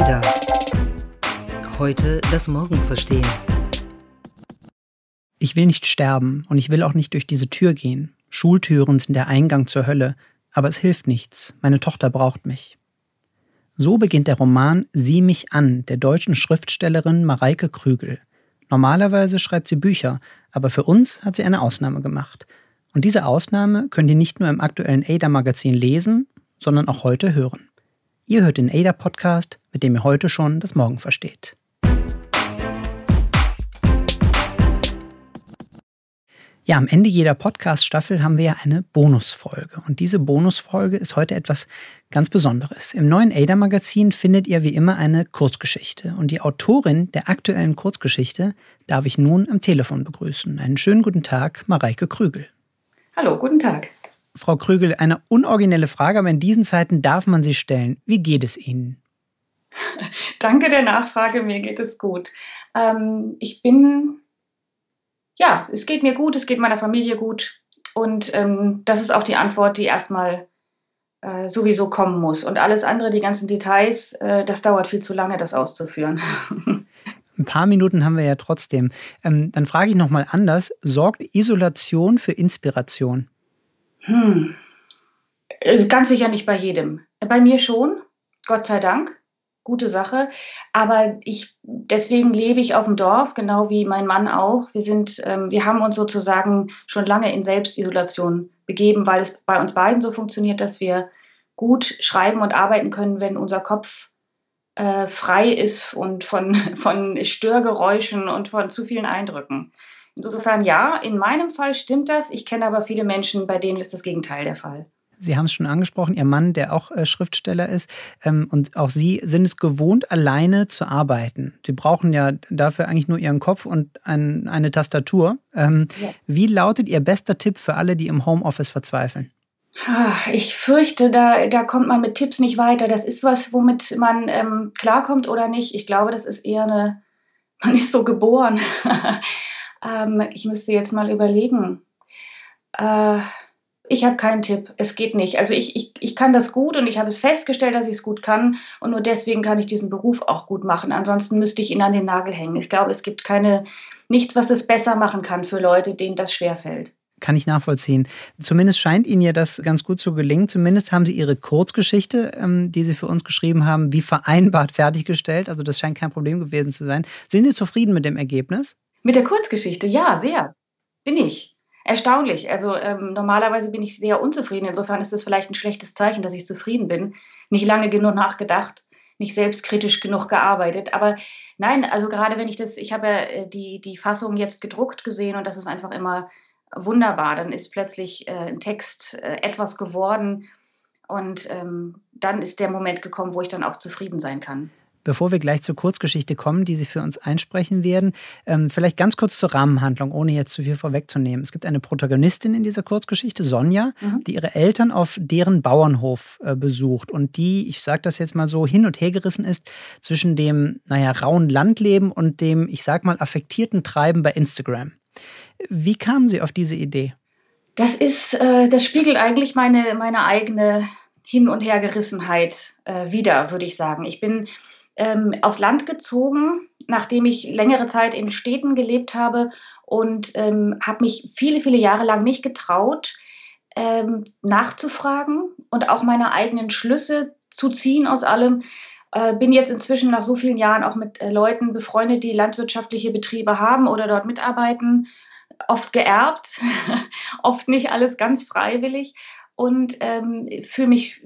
Ada. Heute das Morgen verstehen. Ich will nicht sterben und ich will auch nicht durch diese Tür gehen. Schultüren sind der Eingang zur Hölle, aber es hilft nichts. Meine Tochter braucht mich. So beginnt der Roman Sieh mich an der deutschen Schriftstellerin Mareike Krügel. Normalerweise schreibt sie Bücher, aber für uns hat sie eine Ausnahme gemacht. Und diese Ausnahme könnt ihr nicht nur im aktuellen Ada-Magazin lesen, sondern auch heute hören. Ihr hört den Ada-Podcast, mit dem ihr heute schon das Morgen versteht. Ja, am Ende jeder Podcast-Staffel haben wir ja eine Bonusfolge. Und diese Bonusfolge ist heute etwas ganz Besonderes. Im neuen Ada-Magazin findet ihr wie immer eine Kurzgeschichte. Und die Autorin der aktuellen Kurzgeschichte darf ich nun am Telefon begrüßen. Einen schönen guten Tag, Mareike Krügel. Hallo, guten Tag. Frau Krügel, eine unoriginelle Frage, aber in diesen Zeiten darf man sie stellen. Wie geht es Ihnen? Danke der Nachfrage, mir geht es gut. Ähm, ich bin ja, es geht mir gut, es geht meiner Familie gut. Und ähm, das ist auch die Antwort, die erstmal äh, sowieso kommen muss. Und alles andere, die ganzen Details, äh, das dauert viel zu lange, das auszuführen. Ein paar Minuten haben wir ja trotzdem. Ähm, dann frage ich nochmal anders. Sorgt Isolation für Inspiration? Hm. Äh, ganz sicher nicht bei jedem. Bei mir schon, Gott sei Dank gute Sache. Aber ich, deswegen lebe ich auf dem Dorf, genau wie mein Mann auch. Wir sind, ähm, wir haben uns sozusagen schon lange in Selbstisolation begeben, weil es bei uns beiden so funktioniert, dass wir gut schreiben und arbeiten können, wenn unser Kopf äh, frei ist und von, von Störgeräuschen und von zu vielen Eindrücken. Insofern ja, in meinem Fall stimmt das. Ich kenne aber viele Menschen, bei denen ist das Gegenteil der Fall. Sie haben es schon angesprochen, Ihr Mann, der auch äh, Schriftsteller ist, ähm, und auch Sie sind es gewohnt, alleine zu arbeiten. Sie brauchen ja dafür eigentlich nur Ihren Kopf und ein, eine Tastatur. Ähm, ja. Wie lautet Ihr bester Tipp für alle, die im Homeoffice verzweifeln? Ich fürchte, da, da kommt man mit Tipps nicht weiter. Das ist was, womit man ähm, klarkommt oder nicht. Ich glaube, das ist eher eine, man ist so geboren. ähm, ich müsste jetzt mal überlegen. Äh, ich habe keinen Tipp. Es geht nicht. Also ich, ich, ich kann das gut und ich habe es festgestellt, dass ich es gut kann. Und nur deswegen kann ich diesen Beruf auch gut machen. Ansonsten müsste ich ihn an den Nagel hängen. Ich glaube, es gibt keine, nichts, was es besser machen kann für Leute, denen das schwerfällt. Kann ich nachvollziehen. Zumindest scheint Ihnen ja das ganz gut zu gelingen. Zumindest haben Sie Ihre Kurzgeschichte, ähm, die Sie für uns geschrieben haben, wie vereinbart fertiggestellt. Also das scheint kein Problem gewesen zu sein. Sind Sie zufrieden mit dem Ergebnis? Mit der Kurzgeschichte, ja, sehr. Bin ich erstaunlich. Also ähm, normalerweise bin ich sehr unzufrieden. Insofern ist es vielleicht ein schlechtes Zeichen, dass ich zufrieden bin. Nicht lange genug nachgedacht, nicht selbstkritisch genug gearbeitet. Aber nein, also gerade wenn ich das, ich habe ja äh, die, die Fassung jetzt gedruckt gesehen und das ist einfach immer wunderbar. Dann ist plötzlich äh, ein Text äh, etwas geworden und ähm, dann ist der Moment gekommen, wo ich dann auch zufrieden sein kann. Bevor wir gleich zur Kurzgeschichte kommen, die Sie für uns einsprechen werden, ähm, vielleicht ganz kurz zur Rahmenhandlung, ohne jetzt zu viel vorwegzunehmen. Es gibt eine Protagonistin in dieser Kurzgeschichte, Sonja, mhm. die ihre Eltern auf deren Bauernhof äh, besucht und die, ich sage das jetzt mal so, hin und her gerissen ist zwischen dem, naja, rauen Landleben und dem, ich sag mal, affektierten Treiben bei Instagram. Wie kamen Sie auf diese Idee? Das ist, äh, das spiegelt eigentlich meine, meine eigene Hin- und Hergerissenheit äh, wieder, würde ich sagen. Ich bin ähm, aufs Land gezogen, nachdem ich längere Zeit in Städten gelebt habe und ähm, habe mich viele, viele Jahre lang nicht getraut, ähm, nachzufragen und auch meine eigenen Schlüsse zu ziehen aus allem. Äh, bin jetzt inzwischen nach so vielen Jahren auch mit äh, Leuten befreundet, die landwirtschaftliche Betriebe haben oder dort mitarbeiten, oft geerbt, oft nicht alles ganz freiwillig und ähm, fühle mich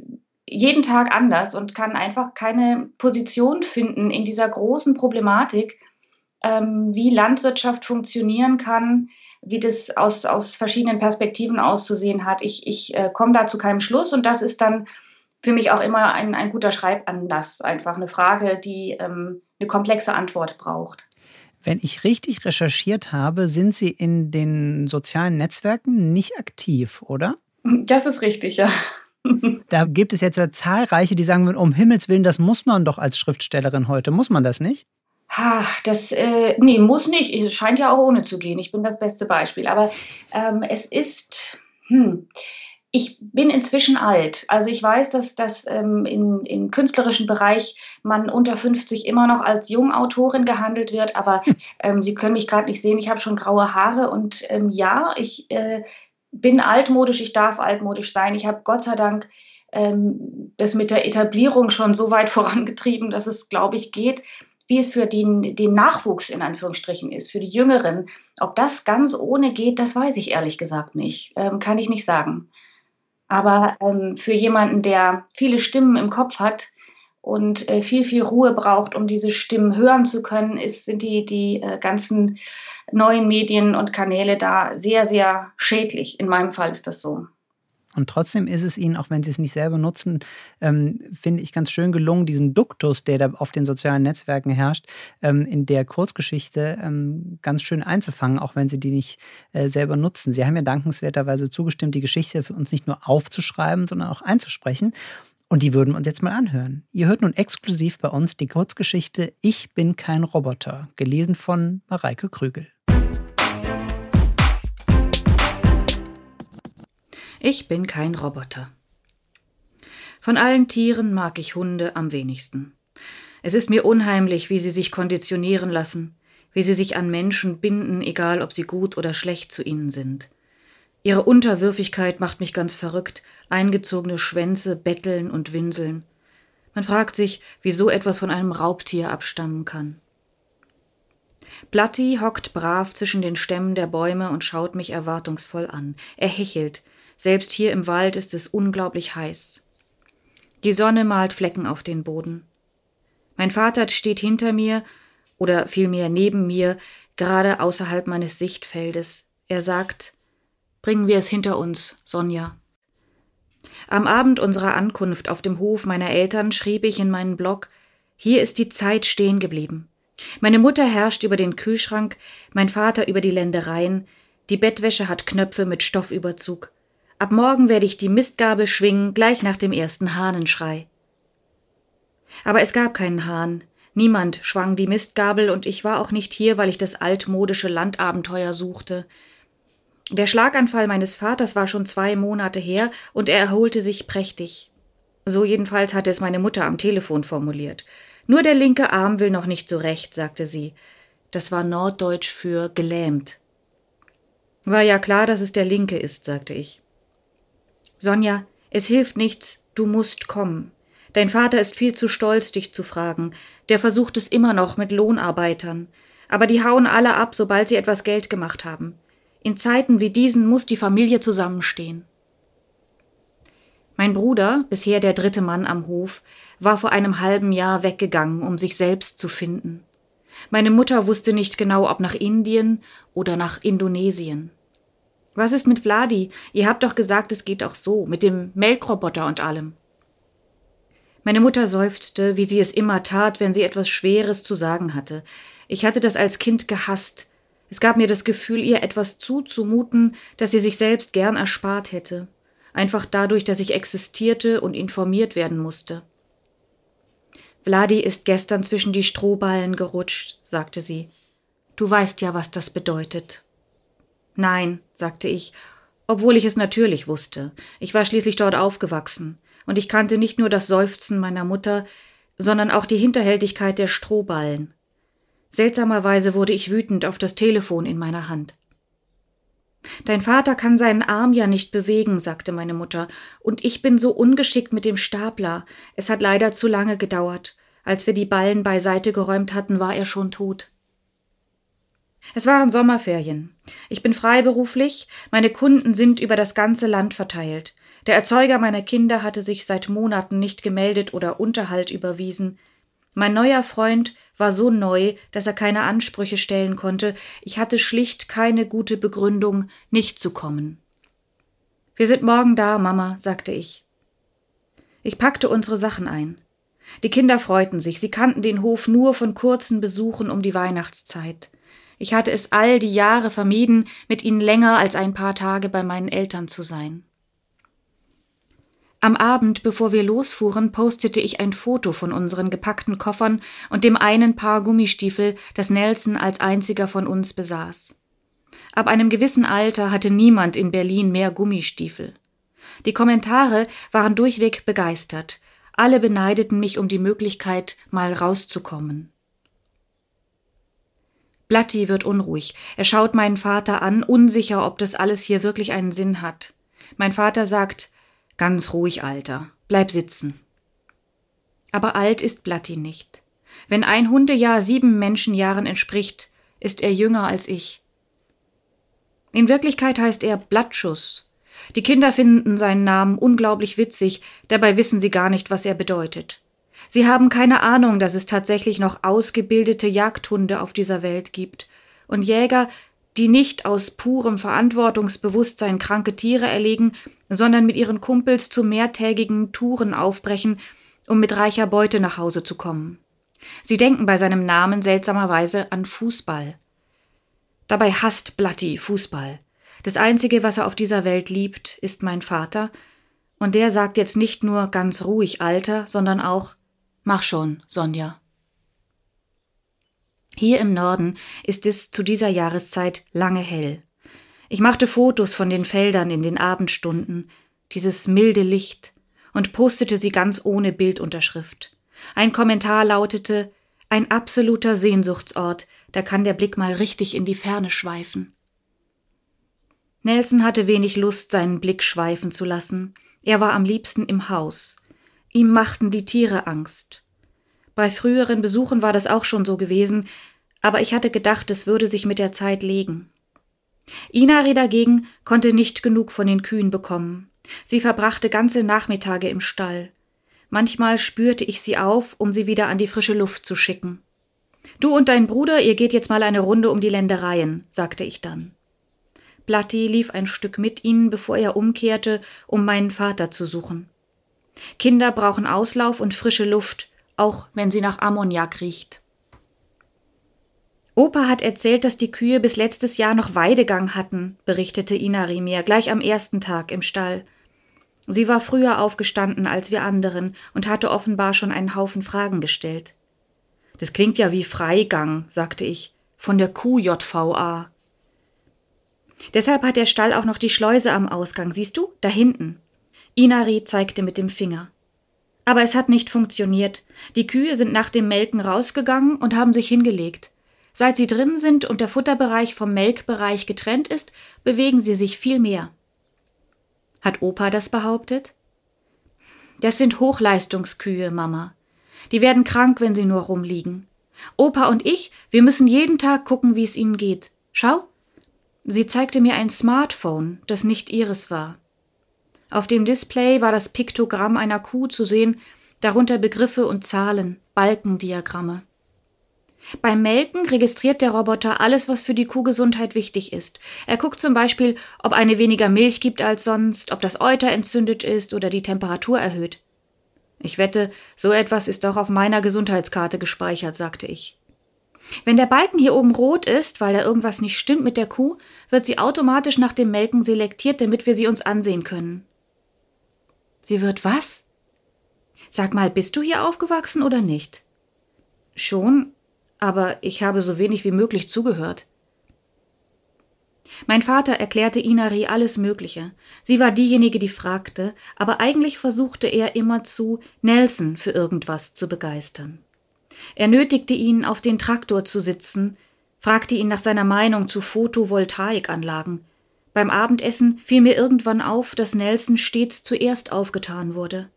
jeden Tag anders und kann einfach keine Position finden in dieser großen Problematik, ähm, wie Landwirtschaft funktionieren kann, wie das aus, aus verschiedenen Perspektiven auszusehen hat. Ich, ich äh, komme da zu keinem Schluss und das ist dann für mich auch immer ein, ein guter Schreibanlass, einfach eine Frage, die ähm, eine komplexe Antwort braucht. Wenn ich richtig recherchiert habe, sind Sie in den sozialen Netzwerken nicht aktiv, oder? Das ist richtig, ja. Da gibt es jetzt zahlreiche, die sagen, um Himmels Willen, das muss man doch als Schriftstellerin heute. Muss man das nicht? Ha, das, äh, nee, muss nicht. Es scheint ja auch ohne zu gehen. Ich bin das beste Beispiel. Aber ähm, es ist, hm, ich bin inzwischen alt. Also ich weiß, dass das ähm, in, im künstlerischen Bereich man unter 50 immer noch als Jungautorin gehandelt wird, aber ähm, Sie können mich gerade nicht sehen, ich habe schon graue Haare und ähm, ja, ich äh, bin altmodisch, ich darf altmodisch sein. Ich habe Gott sei Dank ähm, das mit der Etablierung schon so weit vorangetrieben, dass es, glaube ich, geht. Wie es für den, den Nachwuchs in Anführungsstrichen ist, für die Jüngeren. Ob das ganz ohne geht, das weiß ich ehrlich gesagt nicht. Ähm, kann ich nicht sagen. Aber ähm, für jemanden, der viele Stimmen im Kopf hat und äh, viel, viel Ruhe braucht, um diese Stimmen hören zu können, ist, sind die, die äh, ganzen neuen Medien und Kanäle da sehr, sehr schädlich. In meinem Fall ist das so. Und trotzdem ist es ihnen, auch wenn sie es nicht selber nutzen, ähm, finde ich ganz schön gelungen, diesen Duktus, der da auf den sozialen Netzwerken herrscht, ähm, in der Kurzgeschichte ähm, ganz schön einzufangen, auch wenn sie die nicht äh, selber nutzen. Sie haben ja dankenswerterweise zugestimmt, die Geschichte für uns nicht nur aufzuschreiben, sondern auch einzusprechen. Und die würden wir uns jetzt mal anhören. Ihr hört nun exklusiv bei uns die Kurzgeschichte Ich bin kein Roboter, gelesen von Mareike Krügel. Ich bin kein Roboter. Von allen Tieren mag ich Hunde am wenigsten. Es ist mir unheimlich, wie sie sich konditionieren lassen, wie sie sich an Menschen binden, egal ob sie gut oder schlecht zu ihnen sind. Ihre Unterwürfigkeit macht mich ganz verrückt, eingezogene Schwänze, Betteln und Winseln. Man fragt sich, wie so etwas von einem Raubtier abstammen kann. Platti hockt brav zwischen den Stämmen der Bäume und schaut mich erwartungsvoll an. Er hechelt, selbst hier im Wald ist es unglaublich heiß. Die Sonne malt Flecken auf den Boden. Mein Vater steht hinter mir oder vielmehr neben mir, gerade außerhalb meines Sichtfeldes. Er sagt, bringen wir es hinter uns, Sonja. Am Abend unserer Ankunft auf dem Hof meiner Eltern schrieb ich in meinen Blog, hier ist die Zeit stehen geblieben. Meine Mutter herrscht über den Kühlschrank, mein Vater über die Ländereien, die Bettwäsche hat Knöpfe mit Stoffüberzug. Ab morgen werde ich die Mistgabel schwingen, gleich nach dem ersten Hahnenschrei. Aber es gab keinen Hahn. Niemand schwang die Mistgabel und ich war auch nicht hier, weil ich das altmodische Landabenteuer suchte. Der Schlaganfall meines Vaters war schon zwei Monate her und er erholte sich prächtig. So jedenfalls hatte es meine Mutter am Telefon formuliert. Nur der linke Arm will noch nicht so recht, sagte sie. Das war Norddeutsch für gelähmt. War ja klar, dass es der linke ist, sagte ich. Sonja, es hilft nichts, du musst kommen. Dein Vater ist viel zu stolz, dich zu fragen. Der versucht es immer noch mit Lohnarbeitern. Aber die hauen alle ab, sobald sie etwas Geld gemacht haben. In Zeiten wie diesen muss die Familie zusammenstehen. Mein Bruder, bisher der dritte Mann am Hof, war vor einem halben Jahr weggegangen, um sich selbst zu finden. Meine Mutter wusste nicht genau, ob nach Indien oder nach Indonesien. Was ist mit Vladi? Ihr habt doch gesagt, es geht auch so, mit dem Melkroboter und allem. Meine Mutter seufzte, wie sie es immer tat, wenn sie etwas Schweres zu sagen hatte. Ich hatte das als Kind gehasst. Es gab mir das Gefühl, ihr etwas zuzumuten, das sie sich selbst gern erspart hätte. Einfach dadurch, dass ich existierte und informiert werden musste. Vladi ist gestern zwischen die Strohballen gerutscht, sagte sie. Du weißt ja, was das bedeutet. Nein, sagte ich, obwohl ich es natürlich wusste. Ich war schließlich dort aufgewachsen, und ich kannte nicht nur das Seufzen meiner Mutter, sondern auch die Hinterhältigkeit der Strohballen. Seltsamerweise wurde ich wütend auf das Telefon in meiner Hand. Dein Vater kann seinen Arm ja nicht bewegen, sagte meine Mutter, und ich bin so ungeschickt mit dem Stapler. Es hat leider zu lange gedauert. Als wir die Ballen beiseite geräumt hatten, war er schon tot. Es waren Sommerferien. Ich bin freiberuflich, meine Kunden sind über das ganze Land verteilt. Der Erzeuger meiner Kinder hatte sich seit Monaten nicht gemeldet oder Unterhalt überwiesen. Mein neuer Freund war so neu, dass er keine Ansprüche stellen konnte. Ich hatte schlicht keine gute Begründung, nicht zu kommen. Wir sind morgen da, Mama, sagte ich. Ich packte unsere Sachen ein. Die Kinder freuten sich, sie kannten den Hof nur von kurzen Besuchen um die Weihnachtszeit. Ich hatte es all die Jahre vermieden, mit ihnen länger als ein paar Tage bei meinen Eltern zu sein. Am Abend, bevor wir losfuhren, postete ich ein Foto von unseren gepackten Koffern und dem einen Paar Gummistiefel, das Nelson als einziger von uns besaß. Ab einem gewissen Alter hatte niemand in Berlin mehr Gummistiefel. Die Kommentare waren durchweg begeistert. Alle beneideten mich um die Möglichkeit, mal rauszukommen. Blatti wird unruhig. Er schaut meinen Vater an, unsicher, ob das alles hier wirklich einen Sinn hat. Mein Vater sagt, ganz ruhig, Alter, bleib sitzen. Aber alt ist Blatti nicht. Wenn ein Hundejahr sieben Menschenjahren entspricht, ist er jünger als ich. In Wirklichkeit heißt er Blattschuss. Die Kinder finden seinen Namen unglaublich witzig, dabei wissen sie gar nicht, was er bedeutet. Sie haben keine Ahnung, dass es tatsächlich noch ausgebildete Jagdhunde auf dieser Welt gibt und Jäger, die nicht aus purem Verantwortungsbewusstsein kranke Tiere erlegen, sondern mit ihren Kumpels zu mehrtägigen Touren aufbrechen, um mit reicher Beute nach Hause zu kommen. Sie denken bei seinem Namen seltsamerweise an Fußball. Dabei hasst Blatti Fußball. Das Einzige, was er auf dieser Welt liebt, ist mein Vater, und der sagt jetzt nicht nur ganz ruhig Alter, sondern auch Mach schon, Sonja. Hier im Norden ist es zu dieser Jahreszeit lange hell. Ich machte Fotos von den Feldern in den Abendstunden, dieses milde Licht, und postete sie ganz ohne Bildunterschrift. Ein Kommentar lautete Ein absoluter Sehnsuchtsort, da kann der Blick mal richtig in die Ferne schweifen. Nelson hatte wenig Lust, seinen Blick schweifen zu lassen. Er war am liebsten im Haus. Ihm machten die Tiere Angst. Bei früheren Besuchen war das auch schon so gewesen, aber ich hatte gedacht, es würde sich mit der Zeit legen. Inari dagegen konnte nicht genug von den Kühen bekommen. Sie verbrachte ganze Nachmittage im Stall. Manchmal spürte ich sie auf, um sie wieder an die frische Luft zu schicken. Du und dein Bruder, ihr geht jetzt mal eine Runde um die Ländereien, sagte ich dann. Blatti lief ein Stück mit ihnen, bevor er umkehrte, um meinen Vater zu suchen. Kinder brauchen Auslauf und frische Luft, auch wenn sie nach Ammoniak riecht. Opa hat erzählt, dass die Kühe bis letztes Jahr noch Weidegang hatten, berichtete Inari mir gleich am ersten Tag im Stall. Sie war früher aufgestanden als wir anderen und hatte offenbar schon einen Haufen Fragen gestellt. Das klingt ja wie Freigang, sagte ich, von der QJVA. Deshalb hat der Stall auch noch die Schleuse am Ausgang, siehst du, da hinten. Inari zeigte mit dem Finger. Aber es hat nicht funktioniert. Die Kühe sind nach dem Melken rausgegangen und haben sich hingelegt. Seit sie drin sind und der Futterbereich vom Melkbereich getrennt ist, bewegen sie sich viel mehr. Hat Opa das behauptet? Das sind Hochleistungskühe, Mama. Die werden krank, wenn sie nur rumliegen. Opa und ich, wir müssen jeden Tag gucken, wie es ihnen geht. Schau. Sie zeigte mir ein Smartphone, das nicht ihres war. Auf dem Display war das Piktogramm einer Kuh zu sehen, darunter Begriffe und Zahlen, Balkendiagramme. Beim Melken registriert der Roboter alles, was für die Kuhgesundheit wichtig ist. Er guckt zum Beispiel, ob eine weniger Milch gibt als sonst, ob das Euter entzündet ist oder die Temperatur erhöht. Ich wette, so etwas ist doch auf meiner Gesundheitskarte gespeichert, sagte ich. Wenn der Balken hier oben rot ist, weil da irgendwas nicht stimmt mit der Kuh, wird sie automatisch nach dem Melken selektiert, damit wir sie uns ansehen können. Sie wird was? Sag mal, bist du hier aufgewachsen oder nicht? Schon, aber ich habe so wenig wie möglich zugehört. Mein Vater erklärte Inari alles Mögliche. Sie war diejenige, die fragte, aber eigentlich versuchte er immerzu, Nelson für irgendwas zu begeistern. Er nötigte ihn, auf den Traktor zu sitzen, fragte ihn nach seiner Meinung zu Photovoltaikanlagen, beim Abendessen fiel mir irgendwann auf, dass Nelson stets zuerst aufgetan wurde.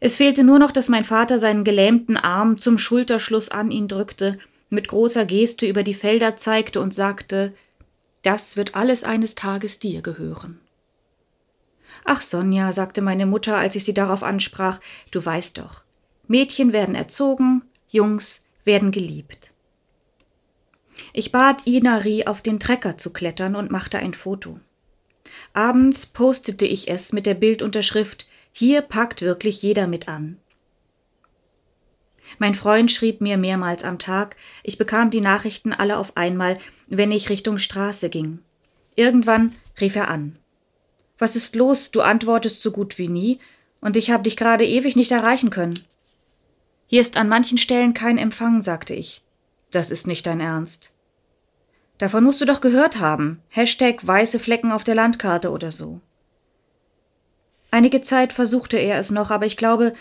Es fehlte nur noch, dass mein Vater seinen gelähmten Arm zum Schulterschluss an ihn drückte, mit großer Geste über die Felder zeigte und sagte Das wird alles eines Tages dir gehören. Ach, Sonja, sagte meine Mutter, als ich sie darauf ansprach, du weißt doch, Mädchen werden erzogen, Jungs werden geliebt. Ich bat Inari, auf den Trecker zu klettern und machte ein Foto. Abends postete ich es mit der Bildunterschrift Hier packt wirklich jeder mit an. Mein Freund schrieb mir mehrmals am Tag, ich bekam die Nachrichten alle auf einmal, wenn ich Richtung Straße ging. Irgendwann rief er an. Was ist los? Du antwortest so gut wie nie, und ich habe dich gerade ewig nicht erreichen können. Hier ist an manchen Stellen kein Empfang, sagte ich. Das ist nicht dein Ernst. Davon musst du doch gehört haben. Hashtag weiße Flecken auf der Landkarte oder so. Einige Zeit versuchte er es noch, aber ich glaube,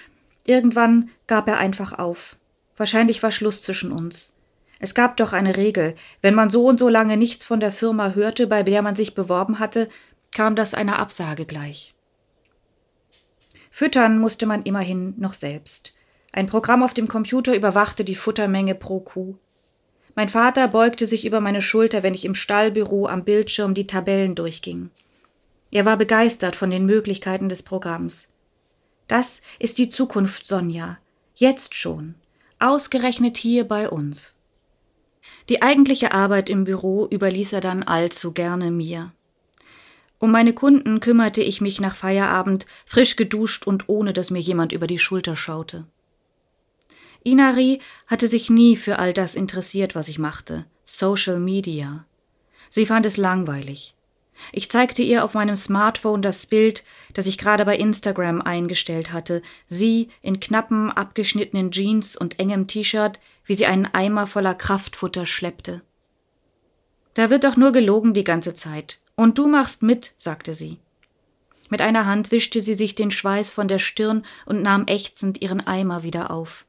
irgendwann gab er einfach auf. Wahrscheinlich war Schluss zwischen uns. Es gab doch eine Regel. Wenn man so und so lange nichts von der Firma hörte, bei der man sich beworben hatte, kam das einer Absage gleich. Füttern musste man immerhin noch selbst. Ein Programm auf dem Computer überwachte die Futtermenge pro Kuh. Mein Vater beugte sich über meine Schulter, wenn ich im Stallbüro am Bildschirm die Tabellen durchging. Er war begeistert von den Möglichkeiten des Programms. Das ist die Zukunft, Sonja. Jetzt schon. Ausgerechnet hier bei uns. Die eigentliche Arbeit im Büro überließ er dann allzu gerne mir. Um meine Kunden kümmerte ich mich nach Feierabend, frisch geduscht und ohne dass mir jemand über die Schulter schaute. Inari hatte sich nie für all das interessiert, was ich machte. Social Media. Sie fand es langweilig. Ich zeigte ihr auf meinem Smartphone das Bild, das ich gerade bei Instagram eingestellt hatte, sie in knappen, abgeschnittenen Jeans und engem T-Shirt, wie sie einen Eimer voller Kraftfutter schleppte. Da wird doch nur gelogen die ganze Zeit. Und du machst mit, sagte sie. Mit einer Hand wischte sie sich den Schweiß von der Stirn und nahm ächzend ihren Eimer wieder auf.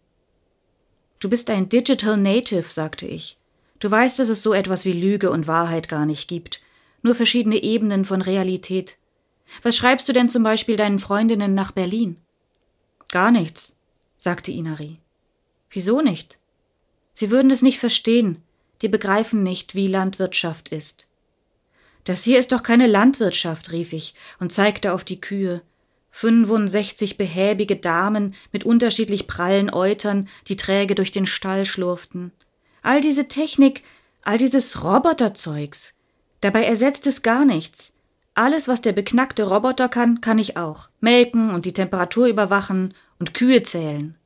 Du bist ein Digital Native, sagte ich. Du weißt, dass es so etwas wie Lüge und Wahrheit gar nicht gibt nur verschiedene Ebenen von Realität. Was schreibst du denn zum Beispiel deinen Freundinnen nach Berlin? Gar nichts, sagte Inari. Wieso nicht? Sie würden es nicht verstehen, die begreifen nicht, wie Landwirtschaft ist. Das hier ist doch keine Landwirtschaft, rief ich und zeigte auf die Kühe. 65 behäbige Damen mit unterschiedlich prallen Eutern, die träge durch den Stall schlurften. All diese Technik, all dieses Roboterzeugs, Dabei ersetzt es gar nichts. Alles, was der beknackte Roboter kann, kann ich auch. Melken und die Temperatur überwachen und Kühe zählen.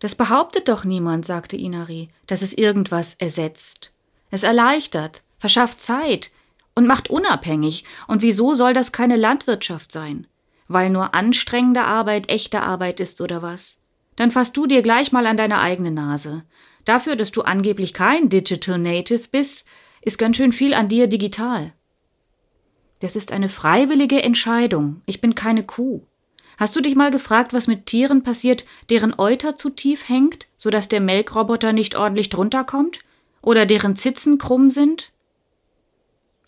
Das behauptet doch niemand, sagte Inari, dass es irgendwas ersetzt. Es erleichtert, verschafft Zeit und macht unabhängig. Und wieso soll das keine Landwirtschaft sein? Weil nur anstrengende Arbeit echte Arbeit ist oder was? Dann fass du dir gleich mal an deine eigene Nase. Dafür, dass du angeblich kein Digital Native bist, ist ganz schön viel an dir digital. Das ist eine freiwillige Entscheidung. Ich bin keine Kuh. Hast du dich mal gefragt, was mit Tieren passiert, deren Euter zu tief hängt, so dass der Melkroboter nicht ordentlich drunter kommt? Oder deren Zitzen krumm sind?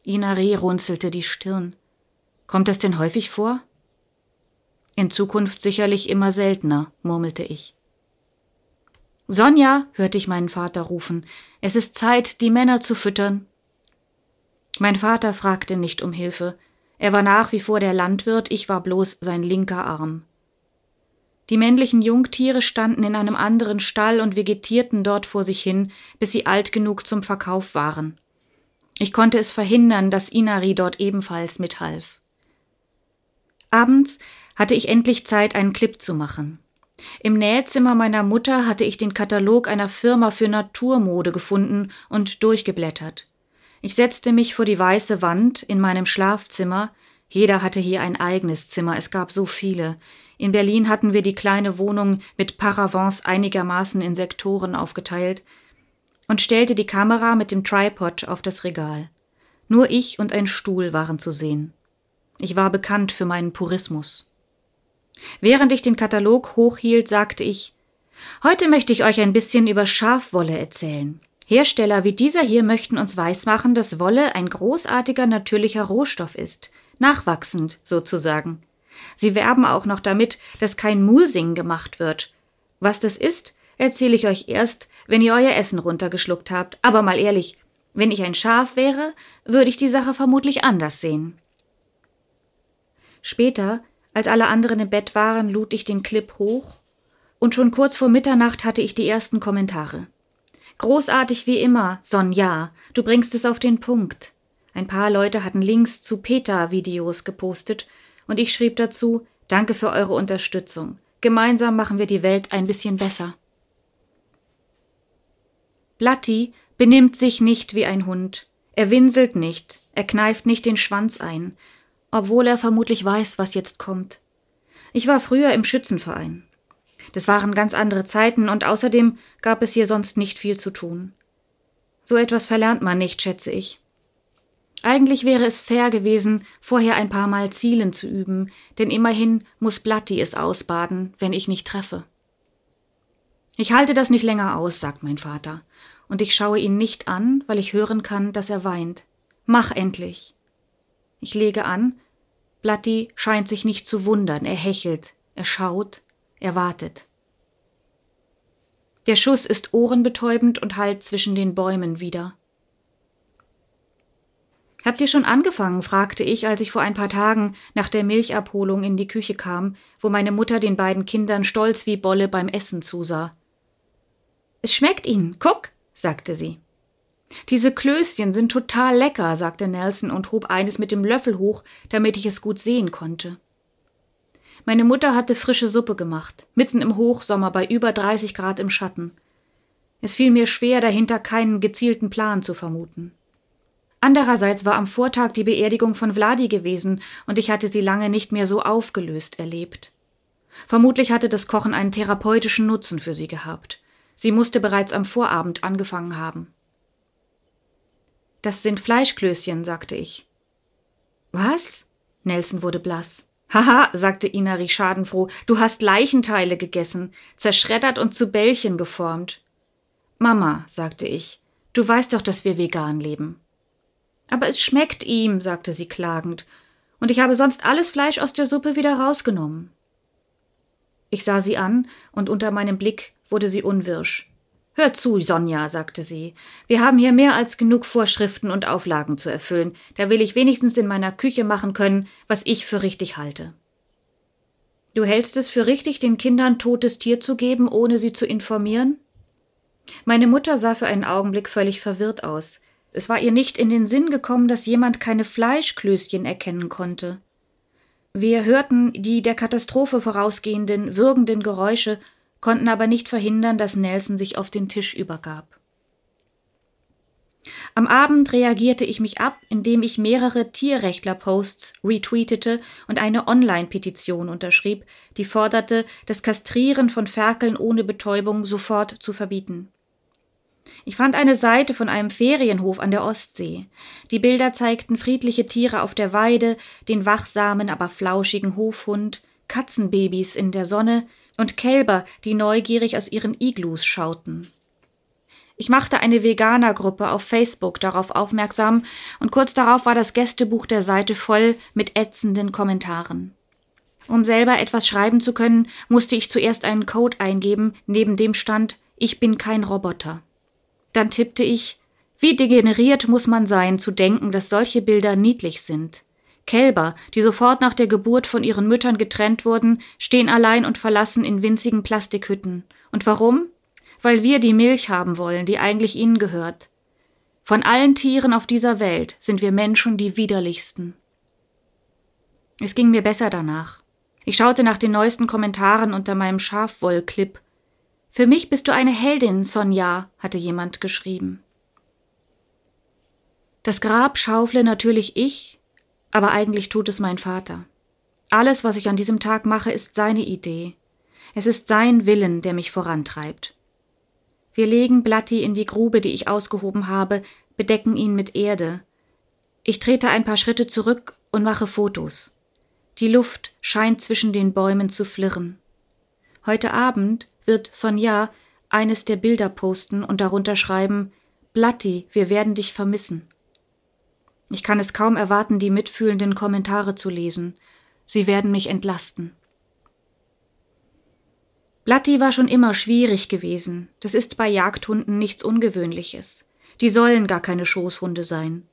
Inare runzelte die Stirn. Kommt das denn häufig vor? In Zukunft sicherlich immer seltener, murmelte ich. Sonja, hörte ich meinen Vater rufen, es ist Zeit, die Männer zu füttern. Mein Vater fragte nicht um Hilfe. Er war nach wie vor der Landwirt, ich war bloß sein linker Arm. Die männlichen Jungtiere standen in einem anderen Stall und vegetierten dort vor sich hin, bis sie alt genug zum Verkauf waren. Ich konnte es verhindern, dass Inari dort ebenfalls mithalf. Abends hatte ich endlich Zeit, einen Clip zu machen. Im Nähzimmer meiner Mutter hatte ich den Katalog einer Firma für Naturmode gefunden und durchgeblättert. Ich setzte mich vor die weiße Wand in meinem Schlafzimmer. Jeder hatte hier ein eigenes Zimmer, es gab so viele. In Berlin hatten wir die kleine Wohnung mit Paravents einigermaßen in Sektoren aufgeteilt und stellte die Kamera mit dem Tripod auf das Regal. Nur ich und ein Stuhl waren zu sehen. Ich war bekannt für meinen Purismus. Während ich den Katalog hochhielt, sagte ich Heute möchte ich euch ein bisschen über Schafwolle erzählen. Hersteller wie dieser hier möchten uns weismachen, dass Wolle ein großartiger natürlicher Rohstoff ist, nachwachsend sozusagen. Sie werben auch noch damit, dass kein Mulsing gemacht wird. Was das ist, erzähle ich euch erst, wenn ihr euer Essen runtergeschluckt habt. Aber mal ehrlich, wenn ich ein Schaf wäre, würde ich die Sache vermutlich anders sehen. Später als alle anderen im Bett waren, lud ich den Clip hoch, und schon kurz vor Mitternacht hatte ich die ersten Kommentare. Großartig wie immer, Sonja, du bringst es auf den Punkt. Ein paar Leute hatten Links zu PETA-Videos gepostet, und ich schrieb dazu, danke für eure Unterstützung. Gemeinsam machen wir die Welt ein bisschen besser. Blatti benimmt sich nicht wie ein Hund. Er winselt nicht, er kneift nicht den Schwanz ein, obwohl er vermutlich weiß, was jetzt kommt. Ich war früher im Schützenverein. Das waren ganz andere Zeiten und außerdem gab es hier sonst nicht viel zu tun. So etwas verlernt man nicht, schätze ich. Eigentlich wäre es fair gewesen, vorher ein paar Mal Zielen zu üben, denn immerhin muss Blatti es ausbaden, wenn ich nicht treffe. Ich halte das nicht länger aus, sagt mein Vater, und ich schaue ihn nicht an, weil ich hören kann, dass er weint. Mach endlich. Ich lege an. Blatti scheint sich nicht zu wundern, er hechelt, er schaut, er wartet. Der Schuss ist ohrenbetäubend und hallt zwischen den Bäumen wieder. Habt ihr schon angefangen? fragte ich, als ich vor ein paar Tagen nach der Milchabholung in die Küche kam, wo meine Mutter den beiden Kindern stolz wie Bolle beim Essen zusah. Es schmeckt ihnen, guck, sagte sie. Diese Klößchen sind total lecker, sagte Nelson und hob eines mit dem Löffel hoch, damit ich es gut sehen konnte. Meine Mutter hatte frische Suppe gemacht, mitten im Hochsommer bei über 30 Grad im Schatten. Es fiel mir schwer, dahinter keinen gezielten Plan zu vermuten. Andererseits war am Vortag die Beerdigung von Vladi gewesen und ich hatte sie lange nicht mehr so aufgelöst erlebt. Vermutlich hatte das Kochen einen therapeutischen Nutzen für sie gehabt. Sie musste bereits am Vorabend angefangen haben. Das sind Fleischklößchen, sagte ich. Was? Nelson wurde blass. Haha, sagte Inari schadenfroh, du hast Leichenteile gegessen, zerschreddert und zu Bällchen geformt. Mama, sagte ich, du weißt doch, dass wir vegan leben. Aber es schmeckt ihm, sagte sie klagend, und ich habe sonst alles Fleisch aus der Suppe wieder rausgenommen. Ich sah sie an, und unter meinem Blick wurde sie unwirsch. Hör zu, Sonja, sagte sie. Wir haben hier mehr als genug Vorschriften und Auflagen zu erfüllen. Da will ich wenigstens in meiner Küche machen können, was ich für richtig halte. Du hältst es für richtig, den Kindern totes Tier zu geben, ohne sie zu informieren? Meine Mutter sah für einen Augenblick völlig verwirrt aus. Es war ihr nicht in den Sinn gekommen, dass jemand keine Fleischklößchen erkennen konnte. Wir hörten die der Katastrophe vorausgehenden, würgenden Geräusche, konnten aber nicht verhindern, dass Nelson sich auf den Tisch übergab. Am Abend reagierte ich mich ab, indem ich mehrere Tierrechtler-Posts retweetete und eine Online-Petition unterschrieb, die forderte, das Kastrieren von Ferkeln ohne Betäubung sofort zu verbieten. Ich fand eine Seite von einem Ferienhof an der Ostsee. Die Bilder zeigten friedliche Tiere auf der Weide, den wachsamen, aber flauschigen Hofhund, Katzenbabys in der Sonne und Kälber, die neugierig aus ihren Iglus schauten. Ich machte eine Veganergruppe auf Facebook darauf aufmerksam und kurz darauf war das Gästebuch der Seite voll mit ätzenden Kommentaren. Um selber etwas schreiben zu können, musste ich zuerst einen Code eingeben, neben dem stand Ich bin kein Roboter. Dann tippte ich, wie degeneriert muss man sein, zu denken, dass solche Bilder niedlich sind. Kälber, die sofort nach der Geburt von ihren Müttern getrennt wurden, stehen allein und verlassen in winzigen Plastikhütten. Und warum? Weil wir die Milch haben wollen, die eigentlich ihnen gehört. Von allen Tieren auf dieser Welt sind wir Menschen die widerlichsten. Es ging mir besser danach. Ich schaute nach den neuesten Kommentaren unter meinem Schafwollclip für mich bist du eine Heldin, Sonja, hatte jemand geschrieben. Das Grab schaufle natürlich ich, aber eigentlich tut es mein Vater. Alles, was ich an diesem Tag mache, ist seine Idee. Es ist sein Willen, der mich vorantreibt. Wir legen Blatti in die Grube, die ich ausgehoben habe, bedecken ihn mit Erde. Ich trete ein paar Schritte zurück und mache Fotos. Die Luft scheint zwischen den Bäumen zu flirren. Heute Abend wird Sonja eines der Bilder posten und darunter schreiben Blatti, wir werden dich vermissen. Ich kann es kaum erwarten, die mitfühlenden Kommentare zu lesen. Sie werden mich entlasten. Blatti war schon immer schwierig gewesen. Das ist bei Jagdhunden nichts Ungewöhnliches. Die sollen gar keine Schoßhunde sein.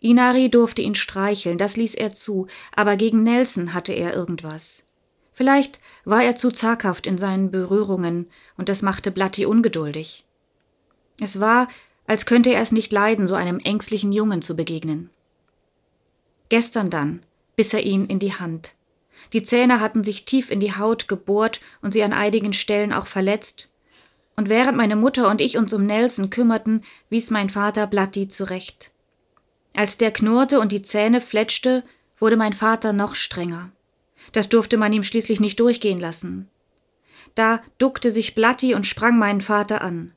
Inari durfte ihn streicheln, das ließ er zu, aber gegen Nelson hatte er irgendwas. Vielleicht war er zu zaghaft in seinen Berührungen, und das machte Blatti ungeduldig. Es war, als könnte er es nicht leiden, so einem ängstlichen Jungen zu begegnen. Gestern dann biss er ihn in die Hand. Die Zähne hatten sich tief in die Haut gebohrt und sie an einigen Stellen auch verletzt. Und während meine Mutter und ich uns um Nelson kümmerten, wies mein Vater Blatti zurecht. Als der knurrte und die Zähne fletschte, wurde mein Vater noch strenger. Das durfte man ihm schließlich nicht durchgehen lassen. Da duckte sich Blatti und sprang meinen Vater an.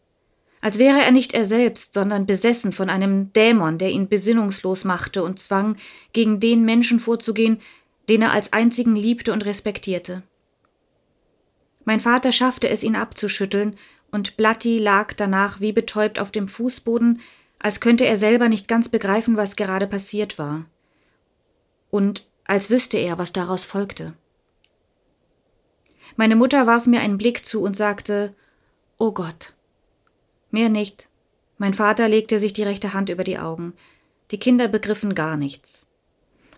Als wäre er nicht er selbst, sondern besessen von einem Dämon, der ihn besinnungslos machte und zwang, gegen den Menschen vorzugehen, den er als einzigen liebte und respektierte. Mein Vater schaffte es, ihn abzuschütteln, und Blatti lag danach wie betäubt auf dem Fußboden, als könnte er selber nicht ganz begreifen, was gerade passiert war. Und als wüsste er, was daraus folgte. Meine Mutter warf mir einen Blick zu und sagte Oh Gott. Mehr nicht. Mein Vater legte sich die rechte Hand über die Augen. Die Kinder begriffen gar nichts.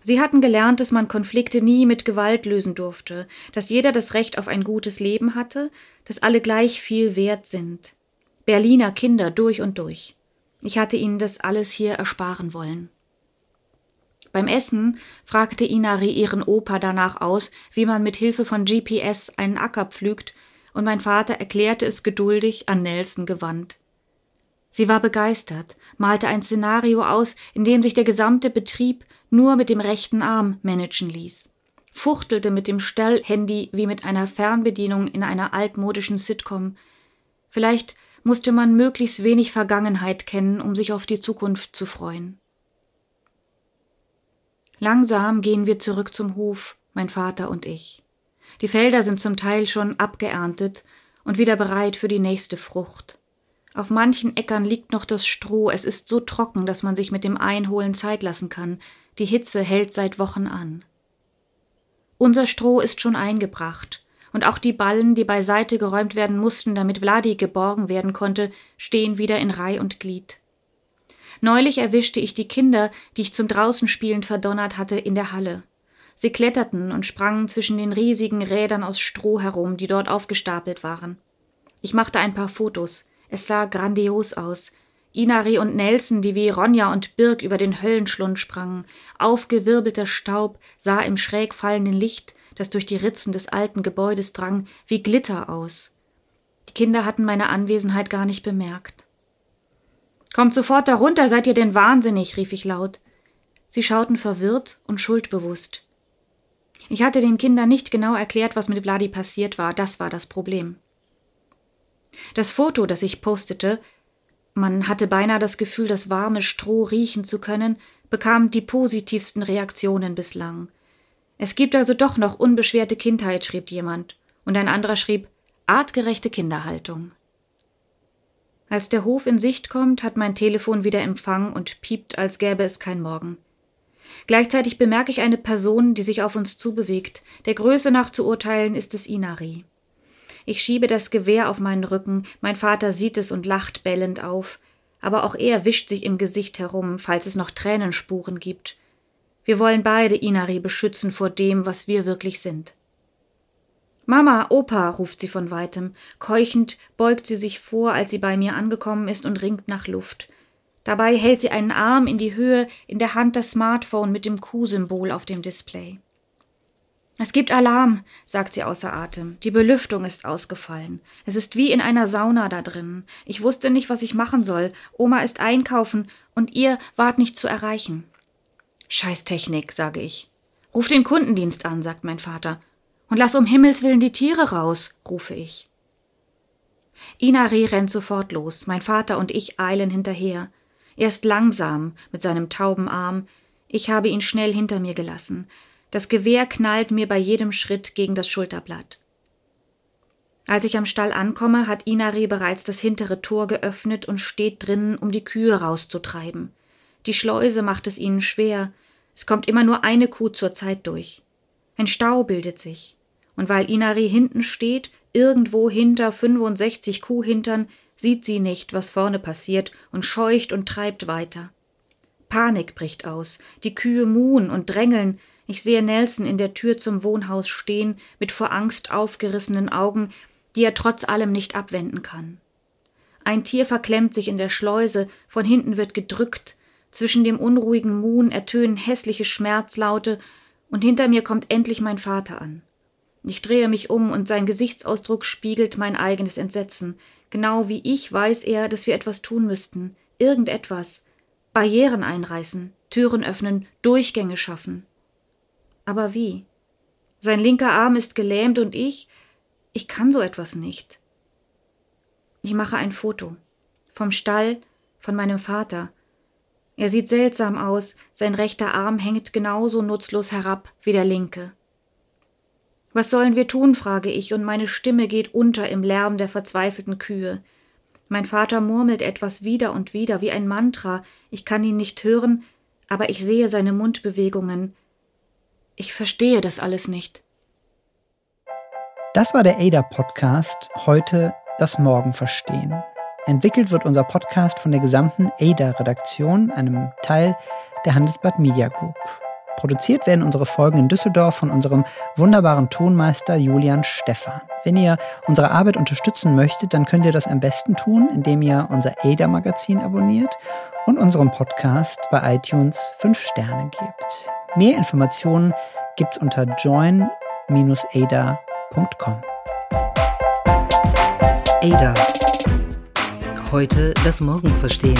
Sie hatten gelernt, dass man Konflikte nie mit Gewalt lösen durfte, dass jeder das Recht auf ein gutes Leben hatte, dass alle gleich viel wert sind. Berliner Kinder durch und durch. Ich hatte ihnen das alles hier ersparen wollen. Beim Essen fragte Inari ihren Opa danach aus, wie man mit Hilfe von GPS einen Acker pflügt, und mein Vater erklärte es geduldig an Nelson gewandt. Sie war begeistert, malte ein Szenario aus, in dem sich der gesamte Betrieb nur mit dem rechten Arm managen ließ, fuchtelte mit dem Stellhandy wie mit einer Fernbedienung in einer altmodischen Sitcom. Vielleicht musste man möglichst wenig Vergangenheit kennen, um sich auf die Zukunft zu freuen. Langsam gehen wir zurück zum Hof, mein Vater und ich. Die Felder sind zum Teil schon abgeerntet und wieder bereit für die nächste Frucht. Auf manchen Äckern liegt noch das Stroh, es ist so trocken, dass man sich mit dem Einholen Zeit lassen kann, die Hitze hält seit Wochen an. Unser Stroh ist schon eingebracht, und auch die Ballen, die beiseite geräumt werden mussten, damit Vladi geborgen werden konnte, stehen wieder in Reih und Glied. Neulich erwischte ich die Kinder, die ich zum Draußenspielen verdonnert hatte, in der Halle. Sie kletterten und sprangen zwischen den riesigen Rädern aus Stroh herum, die dort aufgestapelt waren. Ich machte ein paar Fotos. Es sah grandios aus. Inari und Nelson, die wie Ronja und Birk über den Höllenschlund sprangen. Aufgewirbelter Staub sah im schräg fallenden Licht, das durch die Ritzen des alten Gebäudes drang, wie Glitter aus. Die Kinder hatten meine Anwesenheit gar nicht bemerkt. Kommt sofort darunter, seid ihr denn wahnsinnig, rief ich laut. Sie schauten verwirrt und schuldbewusst. Ich hatte den Kindern nicht genau erklärt, was mit Vladi passiert war, das war das Problem. Das Foto, das ich postete, man hatte beinahe das Gefühl, das warme Stroh riechen zu können, bekam die positivsten Reaktionen bislang. Es gibt also doch noch unbeschwerte Kindheit, schrieb jemand, und ein anderer schrieb artgerechte Kinderhaltung. Als der Hof in Sicht kommt, hat mein Telefon wieder Empfang und piept, als gäbe es kein Morgen. Gleichzeitig bemerke ich eine Person, die sich auf uns zubewegt. Der Größe nach zu urteilen ist es Inari. Ich schiebe das Gewehr auf meinen Rücken, mein Vater sieht es und lacht bellend auf, aber auch er wischt sich im Gesicht herum, falls es noch Tränenspuren gibt. Wir wollen beide Inari beschützen vor dem, was wir wirklich sind. Mama, Opa, ruft sie von weitem. Keuchend beugt sie sich vor, als sie bei mir angekommen ist und ringt nach Luft. Dabei hält sie einen Arm in die Höhe, in der Hand das Smartphone mit dem Q-Symbol auf dem Display. Es gibt Alarm, sagt sie außer Atem. Die Belüftung ist ausgefallen. Es ist wie in einer Sauna da drin. Ich wusste nicht, was ich machen soll. Oma ist einkaufen und ihr wart nicht zu erreichen. Scheiß Technik, sage ich. Ruf den Kundendienst an, sagt mein Vater. Und lass um Himmels willen die Tiere raus, rufe ich. Inari rennt sofort los, mein Vater und ich eilen hinterher. Er ist langsam mit seinem tauben Arm, ich habe ihn schnell hinter mir gelassen. Das Gewehr knallt mir bei jedem Schritt gegen das Schulterblatt. Als ich am Stall ankomme, hat Inari bereits das hintere Tor geöffnet und steht drinnen, um die Kühe rauszutreiben. Die Schleuse macht es ihnen schwer. Es kommt immer nur eine Kuh zur Zeit durch. Ein Stau bildet sich und weil Inari hinten steht, irgendwo hinter 65 Kuhhintern, sieht sie nicht, was vorne passiert und scheucht und treibt weiter. Panik bricht aus, die Kühe muhen und drängeln, ich sehe Nelson in der Tür zum Wohnhaus stehen, mit vor Angst aufgerissenen Augen, die er trotz allem nicht abwenden kann. Ein Tier verklemmt sich in der Schleuse, von hinten wird gedrückt, zwischen dem unruhigen Muhen ertönen hässliche Schmerzlaute, und hinter mir kommt endlich mein Vater an. Ich drehe mich um und sein Gesichtsausdruck spiegelt mein eigenes Entsetzen. Genau wie ich weiß er, dass wir etwas tun müssten. Irgendetwas. Barrieren einreißen, Türen öffnen, Durchgänge schaffen. Aber wie? Sein linker Arm ist gelähmt und ich, ich kann so etwas nicht. Ich mache ein Foto. vom Stall, von meinem Vater. Er sieht seltsam aus, sein rechter Arm hängt genauso nutzlos herab wie der linke. Was sollen wir tun, frage ich, und meine Stimme geht unter im Lärm der verzweifelten Kühe. Mein Vater murmelt etwas wieder und wieder wie ein Mantra, ich kann ihn nicht hören, aber ich sehe seine Mundbewegungen. Ich verstehe das alles nicht. Das war der ADA-Podcast, heute das Morgen verstehen. Entwickelt wird unser Podcast von der gesamten ADA-Redaktion, einem Teil der Handelsblatt Media Group. Produziert werden unsere Folgen in Düsseldorf von unserem wunderbaren Tonmeister Julian Stephan. Wenn ihr unsere Arbeit unterstützen möchtet, dann könnt ihr das am besten tun, indem ihr unser ADA-Magazin abonniert und unserem Podcast bei iTunes 5 Sterne gebt. Mehr Informationen gibt's unter join-ada.com. Ada. Heute das Morgen verstehen.